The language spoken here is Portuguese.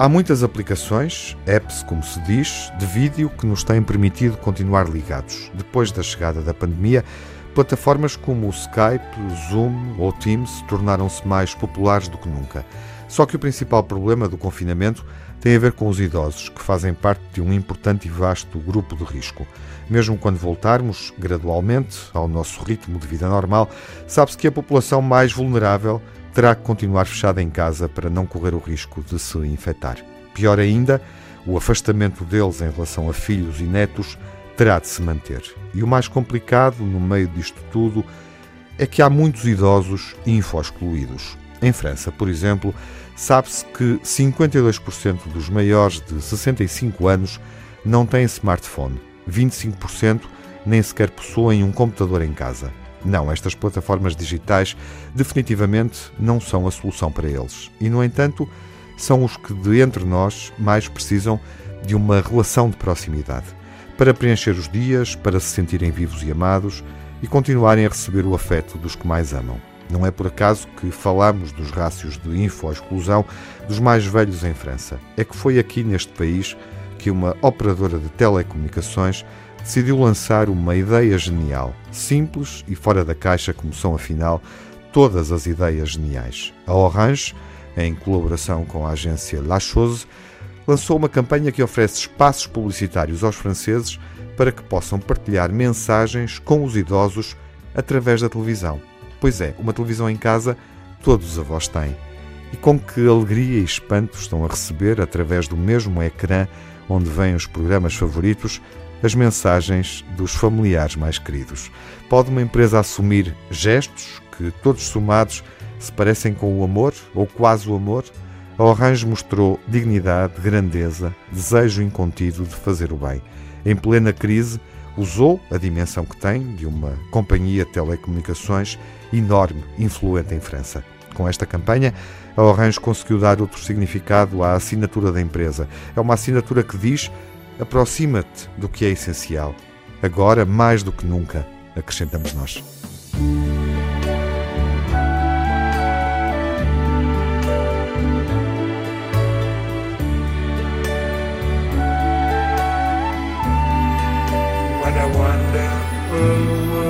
Há muitas aplicações, apps como se diz, de vídeo que nos têm permitido continuar ligados. Depois da chegada da pandemia, plataformas como o Skype, Zoom ou Teams tornaram-se mais populares do que nunca. Só que o principal problema do confinamento tem a ver com os idosos, que fazem parte de um importante e vasto grupo de risco. Mesmo quando voltarmos, gradualmente, ao nosso ritmo de vida normal, sabe-se que a população mais vulnerável terá que continuar fechada em casa para não correr o risco de se infectar. Pior ainda, o afastamento deles em relação a filhos e netos terá de se manter. E o mais complicado no meio disto tudo é que há muitos idosos info-excluídos. Em França, por exemplo, sabe-se que 52% dos maiores de 65 anos não têm smartphone, 25% nem sequer possuem um computador em casa. Não, estas plataformas digitais definitivamente não são a solução para eles. E, no entanto, são os que de entre nós mais precisam de uma relação de proximidade para preencher os dias, para se sentirem vivos e amados e continuarem a receber o afeto dos que mais amam. Não é por acaso que falamos dos rácios de info-exclusão dos mais velhos em França. É que foi aqui neste país que uma operadora de telecomunicações decidiu lançar uma ideia genial, simples e fora da caixa, como são afinal todas as ideias geniais. A Orange, em colaboração com a agência La Chose, lançou uma campanha que oferece espaços publicitários aos franceses para que possam partilhar mensagens com os idosos através da televisão. Pois é, uma televisão em casa todos os avós têm. E com que alegria e espanto estão a receber, através do mesmo ecrã onde vêm os programas favoritos, as mensagens dos familiares mais queridos. Pode uma empresa assumir gestos que, todos somados, se parecem com o amor ou quase o amor? A Orange mostrou dignidade, grandeza, desejo incontido de fazer o bem. Em plena crise, usou a dimensão que tem de uma companhia de telecomunicações enorme, influente em França. Com esta campanha, a Orange conseguiu dar outro significado à assinatura da empresa. É uma assinatura que diz aproxima-te do que é essencial. Agora, mais do que nunca, acrescentamos nós. road.